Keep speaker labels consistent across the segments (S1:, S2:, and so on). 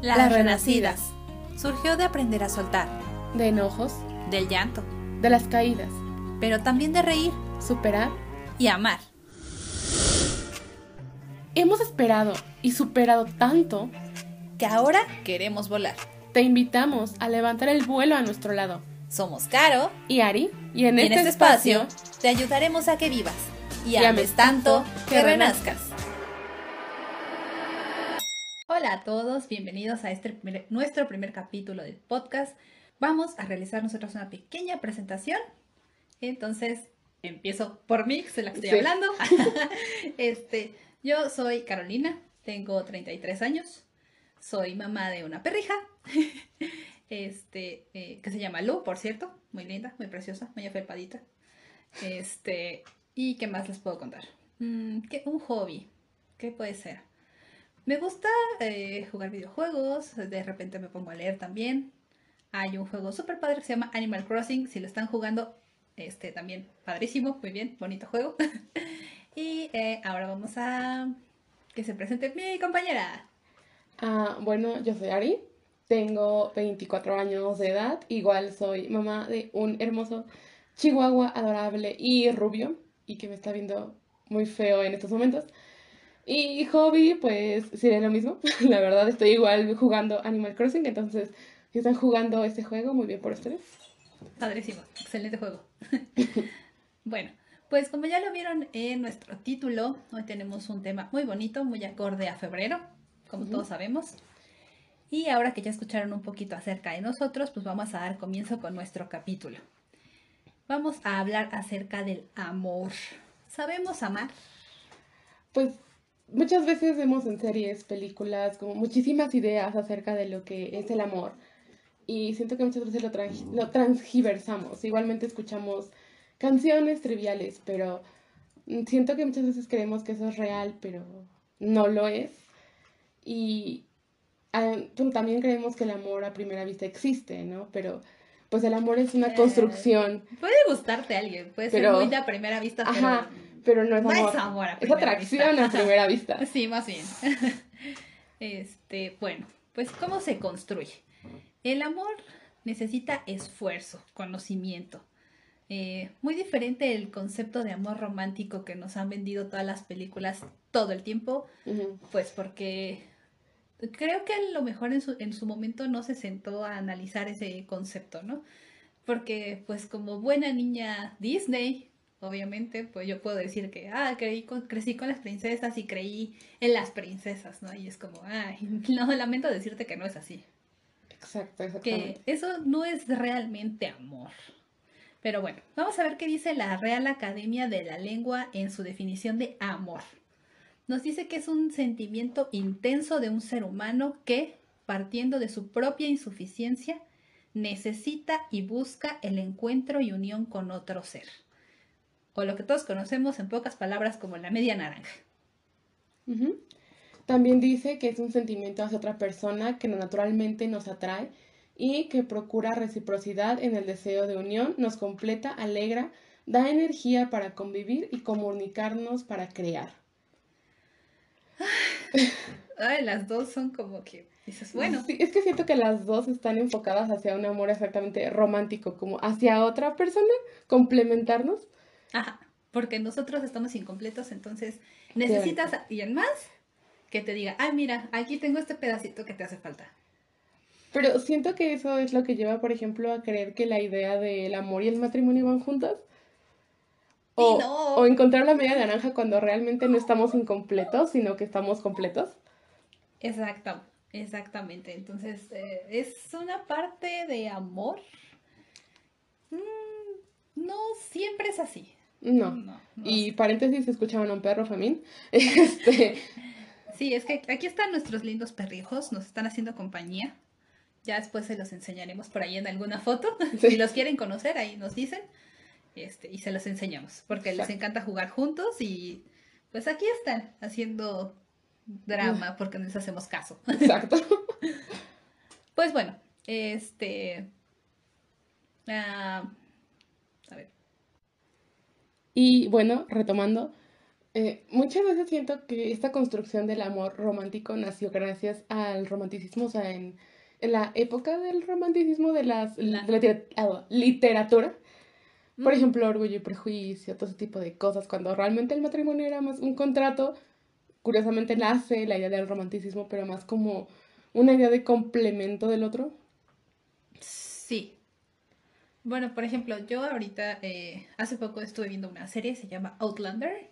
S1: Las renacidas. Surgió de aprender a soltar,
S2: de enojos,
S1: del llanto,
S2: de las caídas,
S1: pero también de reír
S2: superar
S1: y amar.
S2: Hemos esperado y superado tanto
S1: que ahora queremos volar.
S2: Te invitamos a levantar el vuelo a nuestro lado.
S1: Somos Caro
S2: y Ari y en,
S1: y
S2: este,
S1: en este espacio te ayudaremos a que vivas y, ames tanto que renazcas. Hola a todos, bienvenidos a este primer- nuestro primer capítulo del podcast. Vamos a realizar nosotros una pequeña presentación. Entonces, empiezo por mí, que soy la que estoy
S2: Sí.
S1: hablando. este, yo soy Carolina, tengo 33 años, soy mamá de una perrija, este, eh, que se llama Lu, por cierto, muy linda, muy preciosa, muy afelpadita. Este, ¿y qué más les puedo contar? Mm, ¿qué- un hobby, ¿qué puede ser? Me gusta eh, jugar videojuegos, de repente me pongo a leer también. Hay un juego súper padre que se llama Animal Crossing, si lo están jugando, este también padrísimo, muy bien, bonito juego. y eh, ahora vamos a que se presente mi compañera.
S2: Ah, bueno, yo soy Ari, tengo 24 años de edad, igual soy mamá de un hermoso chihuahua adorable y rubio y que me está viendo muy feo en estos momentos. Y hobby, pues sería lo mismo. La verdad, estoy igual jugando Animal Crossing, entonces si están jugando este juego, muy bien por ustedes.
S1: Padrísimo, excelente juego. bueno, pues como ya lo vieron en nuestro título, hoy tenemos un tema muy bonito, muy acorde a febrero, como todos sabemos. Y ahora que ya escucharon un poquito acerca de nosotros, pues vamos a dar comienzo con nuestro capítulo. Vamos a hablar acerca del amor. ¿Sabemos amar?
S2: Pues muchas veces vemos en series, películas, como muchísimas ideas acerca de lo que es el amor. Y siento que muchas veces lo, lo transgiversamos. Igualmente escuchamos canciones triviales, pero siento que muchas veces creemos que eso es real, pero no lo es. Y ah, también creemos que el amor a primera vista existe, ¿no? Pero pues el amor es una
S1: Eh,
S2: construcción.
S1: Puede gustarte alguien, puede
S2: Pero-
S1: ser muy de a primera vista, pero
S2: Ajá, pero no es
S1: no
S2: amor.
S1: es amor a
S2: Es
S1: primera
S2: atracción
S1: vista.
S2: a primera vista.
S1: Sí, más bien. Este, bueno, pues ¿cómo se construye? El amor necesita esfuerzo, conocimiento. Eh, muy diferente el concepto de amor romántico que nos han vendido todas las películas todo el tiempo, pues porque creo que a lo mejor en su, en su momento no se sentó a analizar ese concepto, ¿no? Porque pues como buena niña Disney, obviamente, pues yo puedo decir que, ah, creí con- crecí con las princesas y creí en las princesas, ¿no? Y es como, ay, no, lamento decirte que no es así,
S2: Exacto,
S1: que
S2: exactamente.
S1: eso no es realmente amor. Pero bueno, vamos a ver qué dice la Real Academia de la Lengua en su definición de amor. Nos dice que es un sentimiento intenso de un ser humano que, partiendo de su propia insuficiencia, necesita y busca el encuentro y unión con otro ser. O lo que todos conocemos en pocas palabras como la media naranja.
S2: También dice que es un sentimiento hacia otra persona que naturalmente nos atrae y que procura reciprocidad en el deseo de unión, nos completa, alegra, da energía para convivir y comunicarnos para crear.
S1: Ay, las dos son como que dices, bueno,
S2: Sí, es que siento que las dos están enfocadas hacia un amor exactamente romántico, como hacia otra persona, complementarnos.
S1: Ajá, porque nosotros estamos incompletos, entonces necesitas a alguien más que te diga, ay, mira, aquí tengo este pedacito que te hace falta.
S2: Pero siento que eso es lo que lleva, por ejemplo, a creer que la idea del amor y el matrimonio van juntas. O,
S1: no.
S2: o encontrar la media naranja cuando realmente no estamos incompletos, sino que estamos completos.
S1: Exacto, exactamente. Entonces, eh, es una parte de amor. Mm, no siempre es así.
S2: No.
S1: No, no
S2: Y paréntesis, si escuchaban a un perro, Famín. Este,
S1: Sí, es que aquí están nuestros lindos perrijos, nos están haciendo compañía. Ya después se los enseñaremos por ahí en alguna foto.
S2: Sí.
S1: Si los quieren conocer, ahí nos dicen. Este, y se los enseñamos, porque les encanta jugar juntos y pues aquí están haciendo drama porque no les hacemos caso.
S2: exacto.
S1: Pues bueno, este... ah,
S2: Y bueno, retomando, Eh, muchas veces siento que esta construcción del amor romántico nació gracias al romanticismo, o sea, en, en la época del romanticismo de, las, de la ah, literatura. Por mm. ejemplo, orgullo y prejuicio, todo ese tipo de cosas, cuando realmente el matrimonio era más un contrato, curiosamente nace la idea del romanticismo, pero más como una idea de complemento del otro.
S1: Sí. Bueno, por ejemplo, yo ahorita, eh, hace poco estuve viendo una serie, se llama Outlander.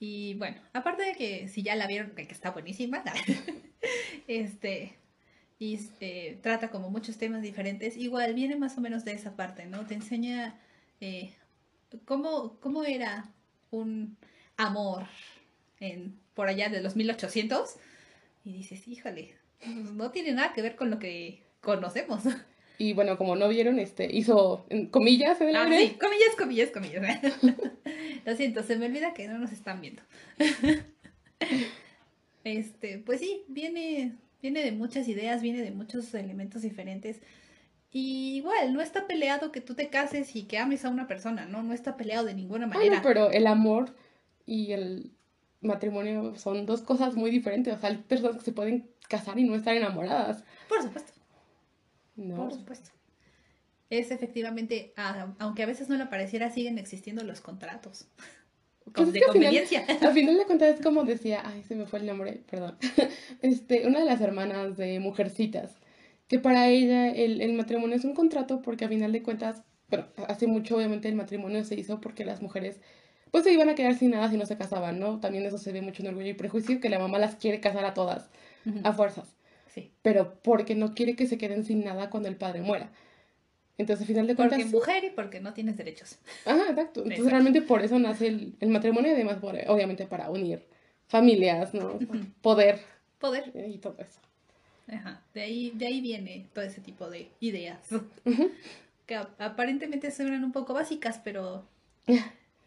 S1: Y bueno, aparte de que si ya la vieron, que está buenísima, este, y este, trata como muchos temas diferentes, igual viene más o menos de esa parte, ¿no? Te enseña eh, cómo, cómo era un amor en, por allá de los 1800 y dices, híjole, no tiene nada que ver con lo que conocemos.
S2: Y bueno, como no vieron, este, hizo comillas en el
S1: ah, sí, comillas, comillas, comillas. Lo siento, se me olvida que no nos están viendo. Este, pues sí, viene, viene de muchas ideas, viene de muchos elementos diferentes. Y igual, no está peleado que tú te cases y que ames a una persona, ¿no? No está peleado de ninguna manera.
S2: pero el amor y el matrimonio son dos cosas muy diferentes. O sea, hay personas que se pueden casar y no estar enamoradas.
S1: Por supuesto. No. Por supuesto. Es efectivamente, aunque a veces no le pareciera, siguen existiendo los contratos.
S2: Pues de conveniencia. Al final, de cuentas es como decía, ay, se me fue el nombre, perdón. Este, una de las hermanas de Mujercitas, que para ella el, el matrimonio es un contrato porque a final de cuentas, bueno, hace mucho obviamente el matrimonio se hizo porque las mujeres pues se iban a quedar sin nada si no se casaban, ¿no? También eso se ve mucho en Orgullo y Prejuicio, que la mamá las quiere casar a todas, a fuerzas. Sí. Pero porque no quiere que se queden sin nada cuando el padre muera. Entonces, al final de cuentas...
S1: Porque mujer y porque no tienes derechos.
S2: Ajá, exacto. Entonces, realmente por eso nace el, el matrimonio y además, obviamente, para unir familias, ¿no? Poder.
S1: Poder.
S2: Y todo eso.
S1: Ajá. De ahí, de ahí viene todo ese tipo de ideas. Que aparentemente suenan un poco básicas, pero...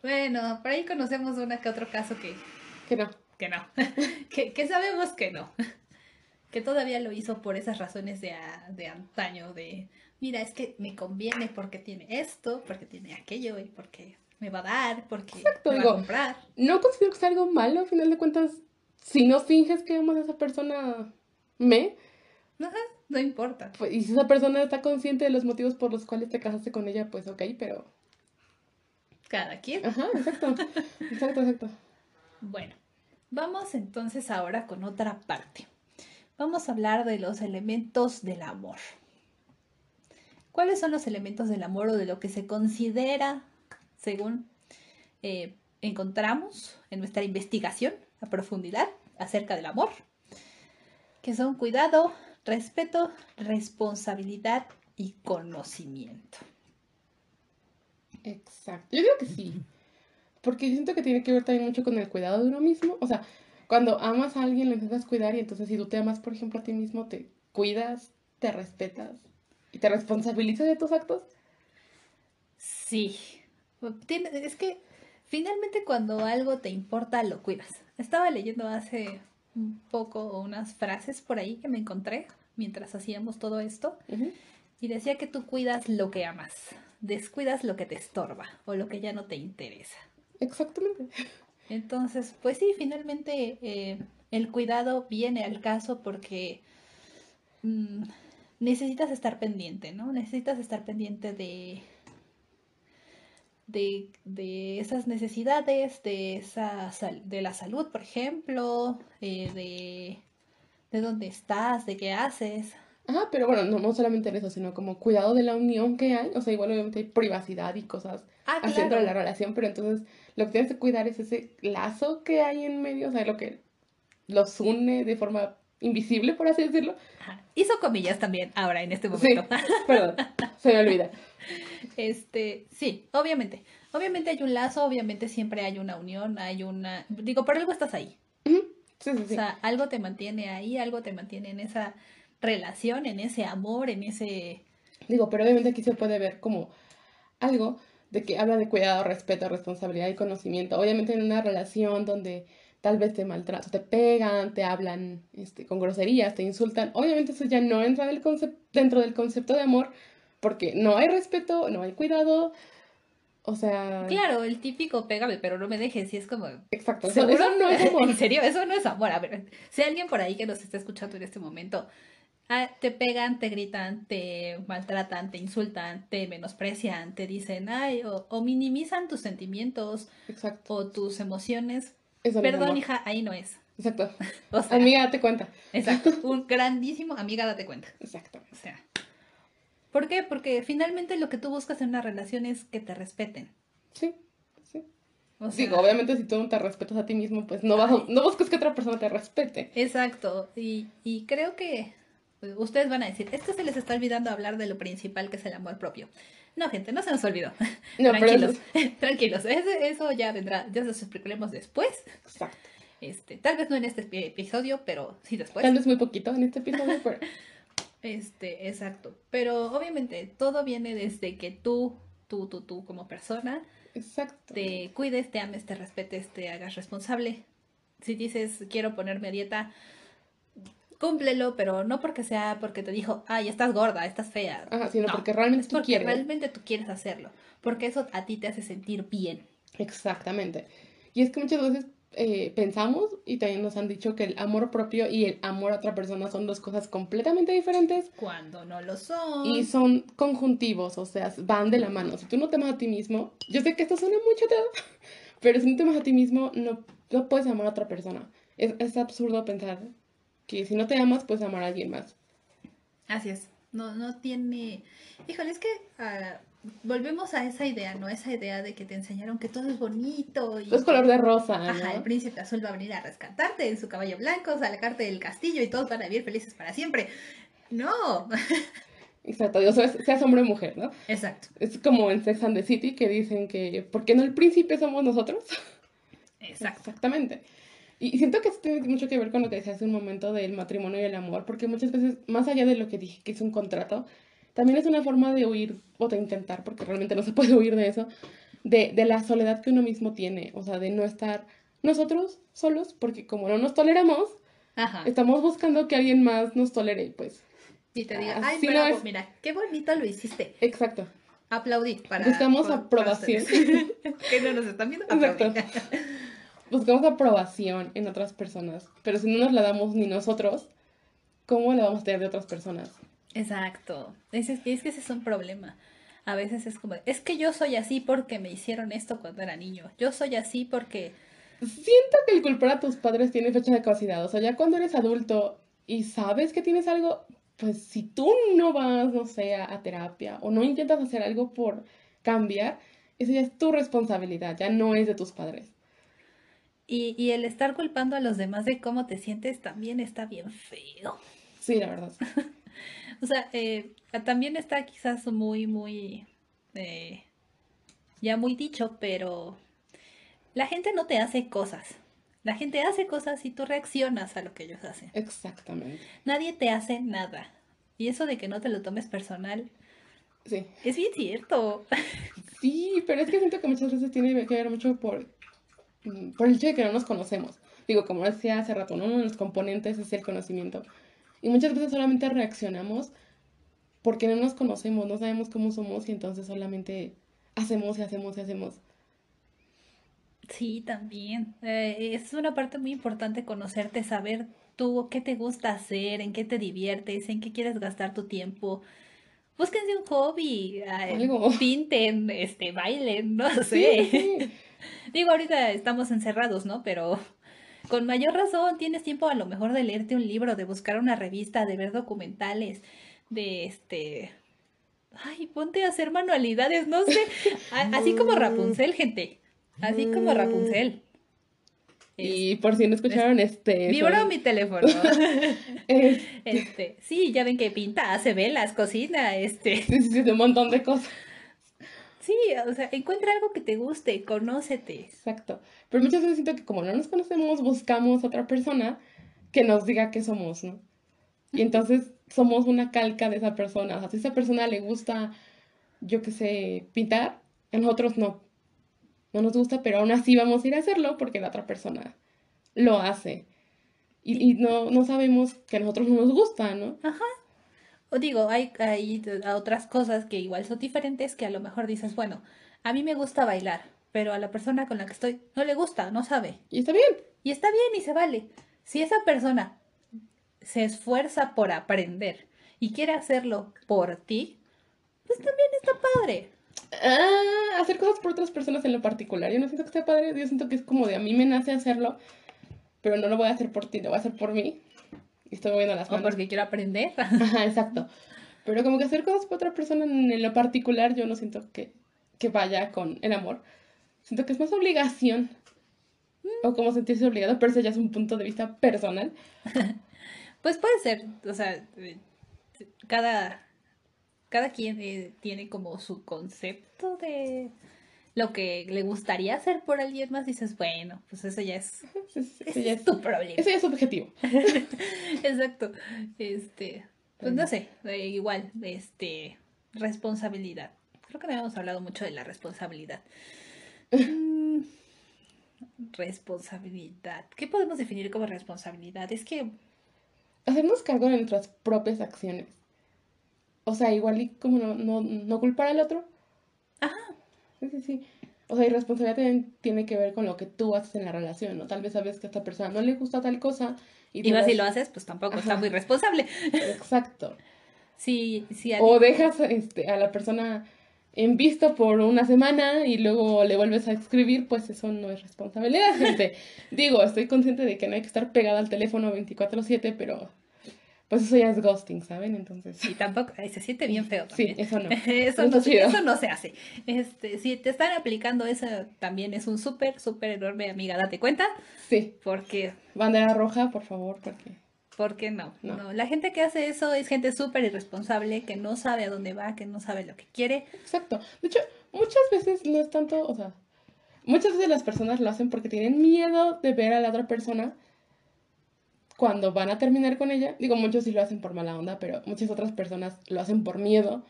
S1: Bueno, por ahí conocemos una que otro caso que...
S2: Que no.
S1: Que no. que, sabemos que no. Que todavía lo hizo por esas razones de, de antaño, de, mira, es que me conviene porque tiene esto, porque tiene aquello y porque me va a dar, porque me va a comprar.
S2: No considero que sea algo malo, al final de cuentas, si no finges que amas a esa persona, me...
S1: No importa.
S2: Pues, y si esa persona está consciente de los motivos por los cuales te casaste con ella, pues ok, pero
S1: cada quien.
S2: Ajá, exacto. Exacto, exacto.
S1: Bueno, vamos entonces ahora con otra parte. Vamos a hablar de los elementos del amor. ¿Cuáles son los elementos del amor o de lo que se considera, según eh, encontramos en nuestra investigación a profundidad acerca del amor? Que son cuidado, respeto, responsabilidad y conocimiento.
S2: Exacto. Yo digo que sí. Porque siento que tiene que ver también mucho con el cuidado de uno mismo. O sea, cuando amas a alguien lo intentas cuidar y entonces si tú te amas, por ejemplo, a ti mismo, te cuidas, te respetas y te responsabilizas de tus actos.
S1: Sí. Es que finalmente cuando algo te importa, lo cuidas. Estaba leyendo hace un poco unas frases por ahí que me encontré mientras hacíamos todo esto. Y decía que tú cuidas lo que amas descuidas lo que te estorba o lo que ya no te interesa.
S2: Exactamente.
S1: Entonces, pues sí, finalmente eh, el cuidado viene al caso porque mm, necesitas estar pendiente, ¿no? Necesitas estar pendiente de, de, esas necesidades, de, esa, de la salud, por ejemplo, eh, de, de dónde estás, de qué haces.
S2: Ajá, pero bueno, no, no solamente en eso, sino como cuidado de la unión que hay. O sea, igual obviamente hay privacidad y cosas ah, haciendo la relación, pero entonces lo que tienes que cuidar es ese lazo que hay en medio, o sea, lo que los une de forma invisible, por así decirlo.
S1: Hizo comillas también ahora en este momento.
S2: Sí, perdón, se me olvida.
S1: Este, sí, obviamente. Obviamente hay un lazo, obviamente siempre hay una unión, hay una... Digo, por algo estás ahí.
S2: Sí, sí, sí.
S1: O sea, algo te mantiene ahí, algo te mantiene en esa relación, en ese amor, en ese...
S2: Digo, pero obviamente aquí se puede ver como algo de que habla de cuidado, respeto, responsabilidad y conocimiento. Obviamente en una relación donde tal vez te maltratan, te pegan, te hablan este, con groserías, te insultan. Obviamente eso ya no entra del dentro del concepto de amor porque no hay respeto, no hay cuidado O sea.
S1: Claro, el típico pégame, pero no me dejes. Y es como.
S2: Exacto. Eso no es amor.
S1: ¿En serio? Eso no es amor. A ver, si hay alguien por ahí que nos está escuchando en este momento, ah, te pegan, te gritan, te maltratan, te insultan, te menosprecian, te dicen, ay, o, o minimizan tus sentimientos
S2: Exacto.
S1: o tus emociones.
S2: Eso
S1: Perdón, hija, ahí no es.
S2: Exacto.
S1: O sea,
S2: Amiga, date cuenta.
S1: exacto. Un grandísimo amiga, date cuenta.
S2: Exacto.
S1: O sea. ¿Por qué? Porque finalmente lo que tú buscas en una relación es que te respeten.
S2: Sí. Sí.
S1: O sea,
S2: Digo, obviamente si tú no te respetas a ti mismo, pues no vas a- no busques que otra persona te respete.
S1: Exacto. Y, y creo que ustedes van a decir, esto se les está olvidando hablar de lo principal que es el amor propio. No, gente, no se nos olvidó.
S2: No, pero
S1: tranquilos,
S2: eso-
S1: tranquilos. Eso ya vendrá, ya se los explicaremos después.
S2: Exacto.
S1: Este, tal vez no en este epi- episodio, pero sí después.
S2: Tal vez muy poquito en este episodio, pero
S1: Este, exacto. Pero obviamente todo viene desde que tú, tú, tú, tú como persona,
S2: exacto.
S1: te cuides, te ames, te respetes, te hagas responsable. Si dices quiero ponerme a dieta, cúmplelo, pero no porque sea porque te dijo, ay, estás gorda, estás fea.
S2: Ajá, sino
S1: No,
S2: porque realmente
S1: es
S2: tú
S1: porque
S2: quieres.
S1: realmente tú quieres hacerlo, porque eso a ti te hace sentir bien.
S2: Exactamente. Y es que muchas veces eh, pensamos y también nos han dicho que el amor propio y el amor a otra persona son dos cosas completamente diferentes
S1: Cuando no lo son.
S2: y son conjuntivos, o sea, van de la mano. Si tú no te amas a ti mismo, yo sé que esto suena mucho, pero si no te amas a ti mismo, no, no puedes amar a otra persona. Es, es absurdo pensar que si no te amas, puedes amar a alguien más.
S1: Así es. No, no tiene. Híjole, es que ah, volvemos a esa idea, ¿no? Esa idea de que te enseñaron que todo es bonito y.
S2: Es color de rosa, ¿no?
S1: Ajá, el príncipe azul va a venir a rescatarte en su caballo blanco, sacarte del castillo y todos van a vivir felices para siempre. No.
S2: Exacto, o sea, seas hombre o mujer, ¿no?
S1: Exacto.
S2: Es como en Sex and the City que dicen que, ¿por qué no el príncipe somos nosotros?
S1: Exacto.
S2: Exactamente. Y siento que esto tiene mucho que ver con lo que decía hace un momento del matrimonio y el amor, porque muchas veces, más allá de lo que dije que es un contrato, también es una forma de huir o de intentar, porque realmente no se puede huir de eso, de, de la soledad que uno mismo tiene, o sea, de no estar nosotros solos, porque como no nos toleramos,
S1: Ajá.
S2: estamos buscando que alguien más nos tolere, pues,
S1: Y te diga, ay,
S2: Así no
S1: bravo,
S2: es.
S1: mira, qué bonito lo hiciste.
S2: exacto.
S1: Aplaudí para.
S2: Buscamos
S1: para-
S2: aprobación.
S1: que no nos están viendo.
S2: Exacto. Buscamos aprobación en otras personas, pero si no nos la damos ni nosotros, ¿cómo la vamos a tener de otras personas?
S1: Exacto. Es, es que ese es un problema. A veces es como, es que yo soy así porque me hicieron esto cuando era niño. Yo soy así porque...
S2: Siento que el culpar a tus padres tiene fecha de caducidad. O sea, ya cuando eres adulto y sabes que tienes algo, pues si tú no vas, no sé, a, a terapia o no intentas hacer algo por cambiar, eso ya es tu responsabilidad, ya no es de tus padres.
S1: Y, y el estar culpando a los demás de cómo te sientes también está bien feo.
S2: Sí, la verdad.
S1: O sea, eh, también está quizás muy, muy... eh, ya muy dicho, pero la gente no te hace cosas. La gente hace cosas y tú reaccionas a lo que ellos hacen.
S2: Exactamente.
S1: Nadie te hace nada. Y eso de que no te lo tomes personal
S2: Sí.
S1: es bien cierto.
S2: Sí, pero es que siento que muchas veces tiene que ver mucho por, por el hecho de que no nos conocemos. Digo, como decía hace rato, ¿no? uno de los componentes es el conocimiento. Y muchas veces solamente reaccionamos porque no nos conocemos, no sabemos cómo somos y entonces solamente hacemos y hacemos y hacemos.
S1: Sí, también. Eh, es una parte muy importante conocerte, saber tú qué te gusta hacer, en qué te diviertes, en qué quieres gastar tu tiempo. Búsquense un hobby, eh, pinten, este, bailen, no
S2: Sí,
S1: sé.
S2: sí.
S1: Digo, ahorita estamos encerrados, ¿no? Pero con mayor razón tienes tiempo a lo mejor de leerte un libro, de buscar una revista, de ver documentales, de este... Ay, ponte a hacer manualidades, no sé. Así como Rapunzel, gente. Así como Rapunzel.
S2: Y por si no escucharon, este...
S1: Vibró mi teléfono.
S2: es-
S1: Este, sí, ya ven que pinta, hace velas, cocina, este.
S2: sí, sí, sí, de un montón de cosas.
S1: Sí, o sea, encuentra algo que te guste, conócete.
S2: Exacto. Pero muchas veces siento que como no nos conocemos, buscamos otra persona que nos diga qué somos, ¿no? Y entonces somos una calca de esa persona. O sea, si a esa persona le gusta, yo qué sé, pintar, a nosotros no. No nos gusta, pero aún así vamos a ir a hacerlo porque la otra persona lo hace. Y, y no, no sabemos que a nosotros no nos gusta, ¿no?
S1: O digo, hay, hay otras cosas que igual son diferentes que a lo mejor dices, bueno, a mí me gusta bailar, pero a la persona con la que estoy no le gusta, no sabe.
S2: Y está bien.
S1: Y está bien y se vale. Si esa persona se esfuerza por aprender y quiere hacerlo por ti, pues también está padre.
S2: Ah, hacer cosas por otras personas en lo particular. Yo no siento que esté padre, yo siento que es como de a mí me nace hacerlo, pero no lo voy a hacer por ti, lo voy a hacer por mí. Y estoy moviendo las
S1: O
S2: manos.
S1: porque quiero aprender.
S2: Ajá, exacto. Pero como que hacer cosas por otra persona en lo particular, yo no siento que, que vaya con el amor. Siento que es más obligación. O como sentirse obligado, pero ese ya es un punto de vista personal.
S1: Pues puede ser, o sea, cada, cada quien eh, tiene como su concepto de lo que le gustaría hacer por alguien más. Dices, bueno, pues eso ya es,
S2: ya
S1: es tu problema.
S2: ese ya es subjetivo.
S1: Exacto. Este, pues no sé, eh, igual, este, responsabilidad. Creo que no habíamos hablado mucho de la responsabilidad. Mm, responsabilidad. ¿Qué podemos definir como responsabilidad? Es que
S2: Hacernos cargo de nuestras propias acciones. O sea, igual y como no, no, no culpar al otro.
S1: Ajá.
S2: Sí, sí, sí. O sea, y responsabilidad también tiene que ver con lo que tú haces en la relación, ¿no? Tal vez sabes que a esta persona no le gusta tal cosa. Y,
S1: Y si
S2: das-
S1: lo haces, pues tampoco está muy responsable.
S2: Exacto.
S1: Si, si
S2: O dejas este, a la persona en visto por una semana y luego le vuelves a escribir, pues eso no es responsabilidad, gente. Digo, estoy consciente de que no hay que estar pegada al teléfono 24/7, pero pues eso ya es ghosting, ¿saben? Entonces,
S1: y tampoco, se siente bien feo
S2: sí,
S1: también.
S2: eso no.
S1: Eso
S2: No
S1: eso no se hace. Este, si te están aplicando eso, también es un súper, súper enorme, amiga, date cuenta,
S2: Sí,
S1: porque,
S2: bandera roja, por favor, porque
S1: porque no,
S2: No.
S1: no. La gente que hace eso es gente súper irresponsable, que no sabe a dónde va, que no sabe lo que quiere.
S2: Exacto. De hecho, muchas veces no es tanto, o sea, muchas veces las personas lo hacen porque tienen miedo de ver a la otra persona cuando van a terminar con ella. Digo, muchos sí lo hacen por mala onda, pero muchas otras personas lo hacen por miedo.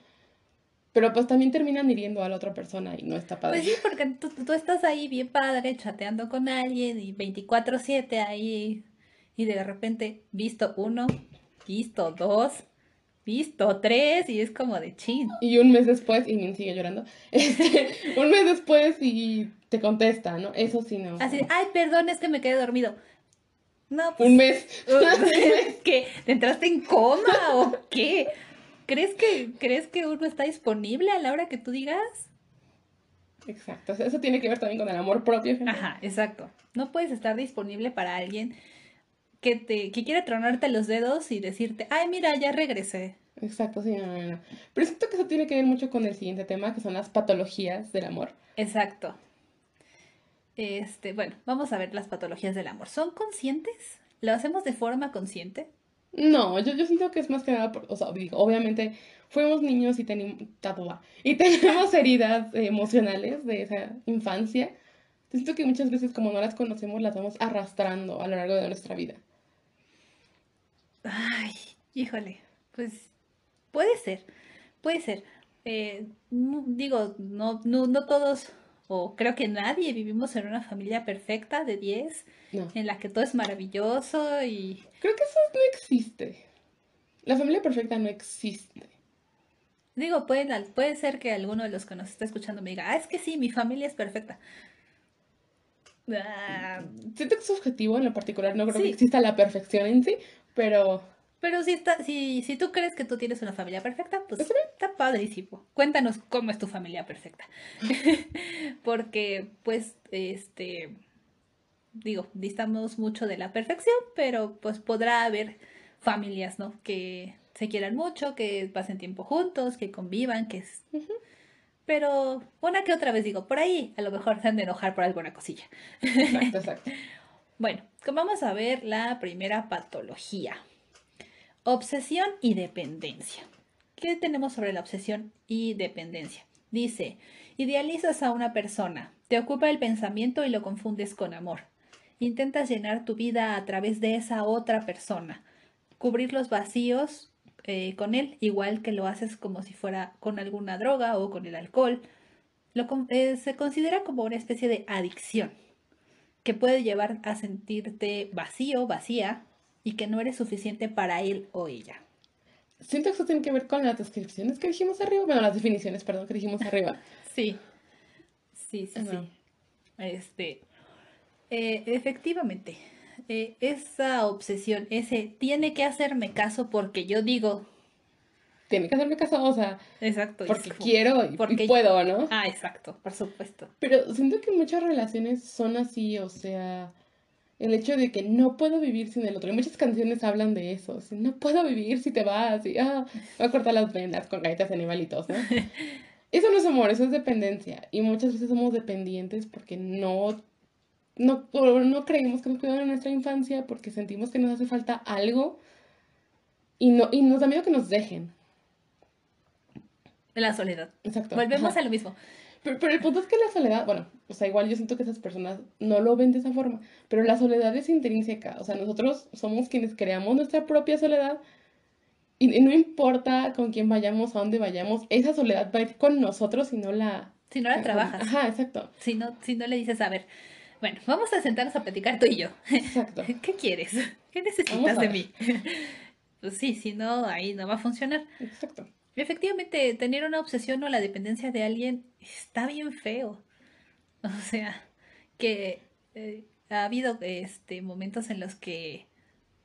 S2: Pero pues también terminan hiriendo a la otra persona y no está padre.
S1: Pues sí, porque tú, tú estás ahí bien padre, chateando con alguien y 24/7 ahí y de repente visto uno, visto dos, visto tres y es como de chin.
S2: Y un mes después, y Min sigue llorando, este, un mes después y te contesta, ¿no? Eso sí no.
S1: Así, ay, perdón, es que me quedé dormido. No, pues,
S2: Un mes.
S1: ¿qué? ¿Te entraste en coma o qué? ¿Crees que, ¿Crees que uno está disponible a la hora que tú digas?
S2: Exacto. Eso tiene que ver también con el amor propio. gente.
S1: Ajá, exacto. No puedes estar disponible para alguien que te que quiere tronarte los dedos y decirte, ay, mira, ya regresé.
S2: Exacto, sí, no, no, no. Pero siento que eso tiene que ver mucho con el siguiente tema, que son las patologías del amor.
S1: Exacto. Este, bueno, vamos a ver las patologías del amor. ¿Son conscientes? ¿Lo hacemos de forma consciente?
S2: No, yo, yo siento que es más que nada, por- o sea, digo, obviamente fuimos niños y, tatua, y tenemos heridas eh, emocionales de esa infancia. Siento que muchas veces como no las conocemos, las vamos arrastrando a lo largo de nuestra vida.
S1: Ay, híjole, pues puede ser, puede ser. Eh, digo, no, no, no todos, o creo que nadie vivimos en una familia perfecta de 10,
S2: No,
S1: en la que todo es maravilloso y...
S2: creo que eso no existe. La familia perfecta no existe.
S1: Digo, puede, puede ser que alguno de los que nos está escuchando me diga, ah, es que sí, mi familia es perfecta. Ah,
S2: Siento que es subjetivo en lo particular, no creo que exista la perfección en sí, pero
S1: pero si, está, si, si tú crees que tú tienes una familia perfecta, pues
S2: está
S1: padrísimo. Cuéntanos cómo es tu familia perfecta. Porque, pues, este, digo, distamos mucho de la perfección, pero pues podrá haber familias, ¿no? Que se quieran mucho, que pasen tiempo juntos, que convivan, que... es-. Pero una que otra vez digo, por ahí a lo mejor se han de enojar por alguna cosilla.
S2: exacto, exacto.
S1: Bueno, vamos a ver la primera patología. Obsesión y dependencia. ¿Qué tenemos sobre la obsesión y dependencia? Dice, idealizas a una persona, te ocupa el pensamiento y lo confundes con amor. Intentas llenar tu vida a través de esa otra persona, cubrir los vacíos eh, con él, igual que lo haces como si fuera con alguna droga o con el alcohol. Lo con- eh, se considera como una especie de adicción que puede llevar a sentirte vacío, vacía y que no eres suficiente para él o ella.
S2: Siento que eso tiene que ver con las descripciones que dijimos arriba, bueno, las definiciones, perdón, que dijimos arriba.
S1: Sí. Sí, sí. Este, eh, efectivamente, eh, esa obsesión, ese tiene que hacerme caso porque yo digo,
S2: Tiene que hacerme caso, o sea,
S1: exacto,
S2: porque
S1: es
S2: quiero y, y
S1: porque-
S2: puedo, ¿no?
S1: Ah, exacto, por supuesto.
S2: Pero siento que muchas relaciones son así, o sea, el hecho de que no puedo vivir sin el otro. Y muchas canciones hablan de eso, así, no puedo vivir si te vas, y ah, voy a cortar las venas con galletas de animalitos, ¿no? Eso no es amor, eso es dependencia. Y muchas veces somos dependientes porque no, no, no creímos que nos cuidaron en nuestra infancia, porque sentimos que nos hace falta algo y, no, y nos da miedo que nos dejen.
S1: La soledad.
S2: Exacto.
S1: Volvemos
S2: ajá.
S1: a lo mismo.
S2: Pero, pero el punto es que la soledad, bueno, o sea, igual yo siento que esas personas no lo ven de esa forma, pero la soledad es intrínseca, o sea, nosotros somos quienes creamos nuestra propia soledad y, y no importa con quién vayamos, a dónde vayamos, esa soledad va a ir con nosotros si no la...
S1: Si no la trabajas,
S2: Ajá, exacto,
S1: si no, si no le dices, a ver, bueno, vamos a sentarnos a platicar tú y yo.
S2: exacto.
S1: ¿Qué quieres? ¿Qué necesitas de mí? Pues sí, si no, ahí no va a funcionar.
S2: Exacto.
S1: Efectivamente, tener una obsesión o la dependencia de alguien está bien feo. O sea, que eh, ha habido este momentos en los que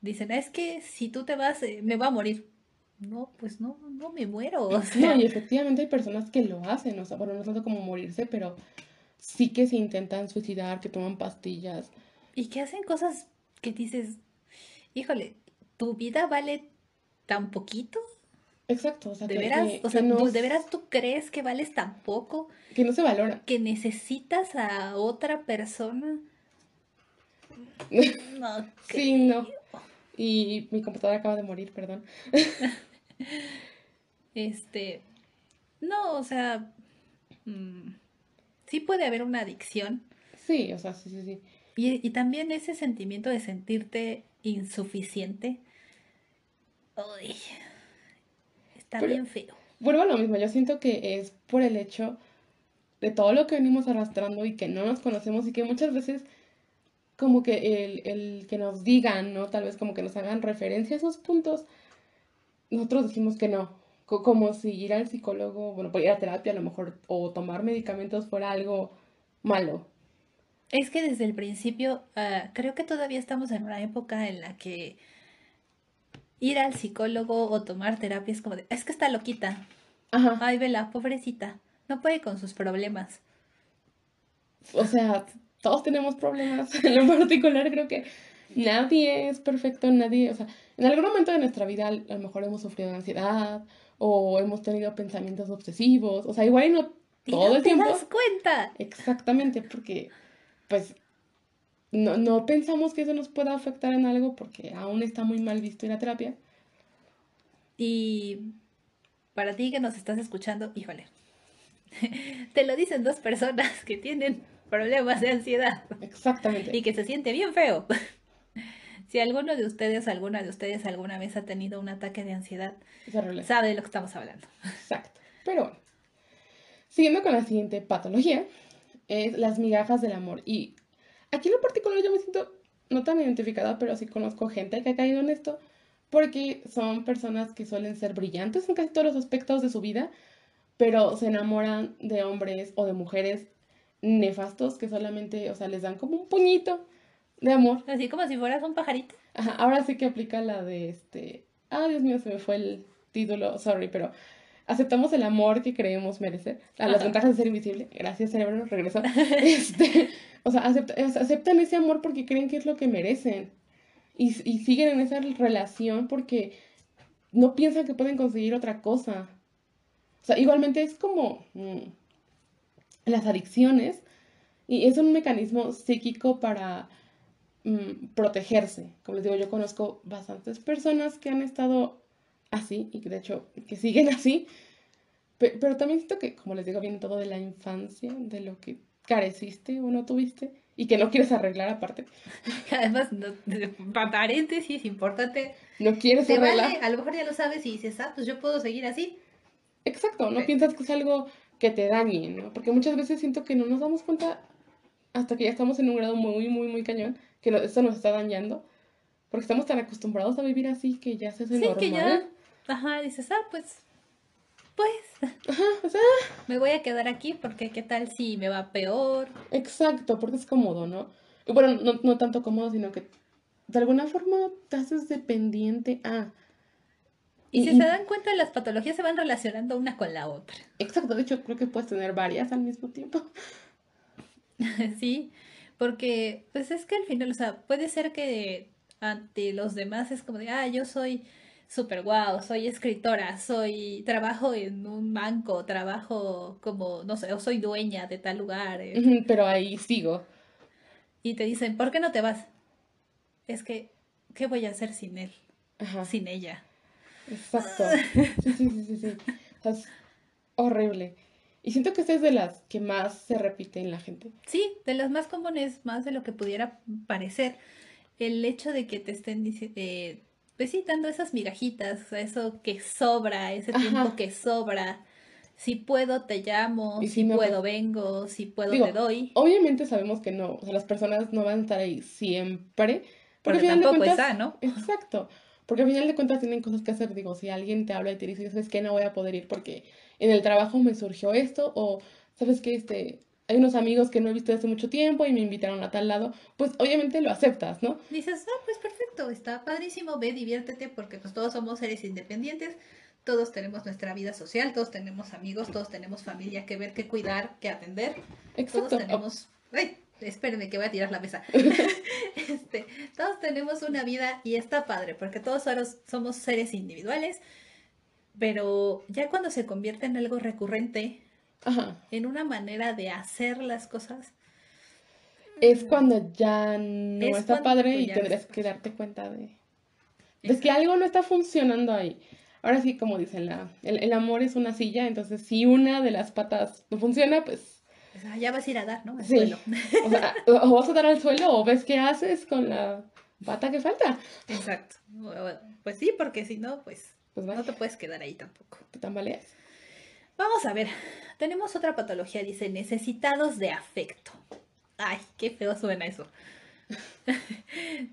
S1: dicen, "Ah, es que si tú te vas, eh, me va a morir. No, pues no, no me muero. O sea,
S2: No, y efectivamente hay personas que lo hacen, o sea, bueno, no tanto como morirse, pero sí que se intentan suicidar, que toman pastillas.
S1: y que hacen cosas que dices, híjole, tu vida vale tan poquito.
S2: Exacto, o sea,
S1: ¿De
S2: que,
S1: veras?
S2: que-
S1: O sea,
S2: que no,
S1: ¿tú- ¿de veras tú crees que vales tan poco?
S2: que no se valora.
S1: ¿Que necesitas a otra persona? No
S2: Sí, no. Y mi computadora acaba de morir, perdón.
S1: Este, no, o sea, mm, sí puede haber una adicción
S2: Sí, o sea, sí, sí, sí.
S1: y, y también ese sentimiento de sentirte insuficiente. Uy, está
S2: Pero-
S1: bien feo.
S2: Vuelvo a lo mismo, yo siento que es por el hecho de todo lo que venimos arrastrando y que no nos conocemos y que muchas veces como que el, el que nos digan, ¿no? Tal vez como que nos hagan referencia a esos puntos, nosotros decimos que no. Co- Como si ir al psicólogo, bueno, pues ir a terapia a lo mejor, o tomar medicamentos fuera algo malo.
S1: Es que desde el principio, ah, creo que todavía estamos en una época en la que ir al psicólogo o tomar terapia es como de, es que está loquita.
S2: Ajá.
S1: Ay, vela, pobrecita. No puede con sus problemas.
S2: O sea, todos tenemos problemas. En lo particular, creo que nadie es perfecto, nadie, o sea, en algún momento de nuestra vida a lo mejor hemos sufrido ansiedad o hemos tenido pensamientos obsesivos, o sea, igual y no
S1: Y
S2: todo
S1: no
S2: el
S1: te
S2: tiempo.
S1: das cuenta.
S2: Exactamente, porque pues no, no pensamos que eso nos pueda afectar en algo porque aún está muy mal visto ir a terapia.
S1: Y para ti que nos estás escuchando, híjole, te lo dicen dos personas que tienen problemas de ansiedad
S2: Exactamente.
S1: y que se siente bien feo. Si alguno de ustedes, alguna de ustedes alguna vez ha tenido un ataque de ansiedad, sabe de lo que estamos hablando.
S2: Exacto. Pero bueno, siguiendo con la siguiente patología, es las migajas del amor. Y aquí en lo particular yo me siento no tan identificada, pero sí conozco gente que ha caído en esto, porque son personas que suelen ser brillantes en casi todos los aspectos de su vida, pero se enamoran de hombres o de mujeres nefastos que solamente, o sea, les dan como un puñito de amor.
S1: Así como si fueras un pajarito.
S2: Ajá, ahora sí que aplica la de este. Ah, Dios mío, se me fue el título, sorry, pero aceptamos el amor que creemos merecer. A las
S1: Ajá.
S2: ventajas de ser invisible. Gracias, cerebro, regresó. Este, o sea, acepta- aceptan ese amor porque creen que es lo que merecen. Y, y siguen en esa relación porque no piensan que pueden conseguir otra cosa. O sea, igualmente es como mm, las adicciones. Y es un mecanismo psíquico para mm, protegerse. Como les digo, yo conozco bastantes personas que han estado así y que de hecho que siguen así. Pe- Pero, también siento que, como les digo, viene todo de la infancia, de lo que careciste o no tuviste y que no quieres arreglar aparte.
S1: Además, no, pa- paréntesis, importante.
S2: No quieres
S1: Te
S2: arreglar.
S1: vale, a lo mejor ya lo sabes y dices, ah, pues yo puedo seguir así.
S2: Exacto, no
S1: Sí.
S2: piensas que es algo que te dañe, ¿no? Porque muchas veces siento que no nos damos cuenta hasta que ya estamos en un grado muy, muy, muy cañón, que esto nos está dañando. Porque estamos tan acostumbrados a vivir así que ya se hace
S1: Sí,
S2: normal.
S1: que ya, ajá, dices, ah, pues, pues.
S2: Ajá, o sea,
S1: Me voy a quedar aquí porque qué tal si me va peor.
S2: exacto, porque es cómodo, ¿no? Bueno, no, no tanto cómodo, sino que de alguna forma te haces dependiente a...
S1: Y si
S2: Y-
S1: se dan cuenta, las patologías se van relacionando una con la otra.
S2: Exacto, de hecho creo que puedes tener varias al mismo tiempo.
S1: Sí, porque pues es que al final, o sea, puede ser que ante los demás es como de, ah, yo soy súper guau, soy escritora, soy, trabajo en un banco, trabajo como, no sé, o soy dueña de tal lugar. eh,
S2: Pero ahí sigo.
S1: Y te dicen, ¿por qué no te vas? Es que, ¿qué voy a hacer sin él,
S2: Ajá,
S1: sin ella?
S2: exacto. Sí, sí, sí, sí, es horrible. Y siento que esta es de las que más se repite en la gente.
S1: Sí, de las más comunes, más de lo que pudiera parecer, el hecho de que te estén diciendo, pues sí, dando esas migajitas, eso que sobra, ese
S2: Ajá.
S1: tiempo que sobra. Si puedo, te llamo,
S2: Y
S1: si
S2: si no,
S1: puedo, vengo, si puedo,
S2: Digo,
S1: te doy.
S2: Obviamente sabemos que no, o sea, las personas no van a estar ahí siempre. Porque
S1: Porque tampoco es
S2: cuentas,
S1: sano.
S2: Exacto. Porque al final de cuentas tienen cosas que hacer. Digo, si alguien te habla y te dice, ¿sabes qué? No voy a poder ir porque en el trabajo me surgió esto. O, ¿sabes qué? Este, hay unos amigos que no he visto hace mucho tiempo y me invitaron a tal lado. Pues obviamente lo aceptas, ¿no?
S1: Dices, ah, pues perfecto, está padrísimo, ve, diviértete, porque pues todos somos seres independientes, todos tenemos nuestra vida social, todos tenemos amigos, todos tenemos familia que ver, que cuidar, que atender. Todos
S2: Exacto.
S1: tenemos. Ay, espérenme que voy a tirar la mesa. este, todos tenemos una vida y está padre, porque todos ahora somos seres individuales, pero ya cuando se convierte en algo recurrente,
S2: Ajá.
S1: en una manera de hacer las cosas,
S2: Es cuando ya no
S1: Es
S2: está padre y
S1: ya no
S2: que darte cuenta de, de que algo no está funcionando ahí. Ahora sí, como dicen, la, el, el amor es una silla, entonces si una de las patas no funciona, pues
S1: ya vas a ir a dar, ¿no? Al
S2: Sí.
S1: suelo.
S2: O sea, o vas a dar al suelo o ves qué haces con la pata que falta.
S1: Exacto. Pues sí, porque si no, pues
S2: Pues
S1: no te puedes quedar ahí tampoco.
S2: te tambaleas.
S1: Vamos a ver, tenemos otra patología, dice necesitados de afecto. Ay, qué feo suena eso.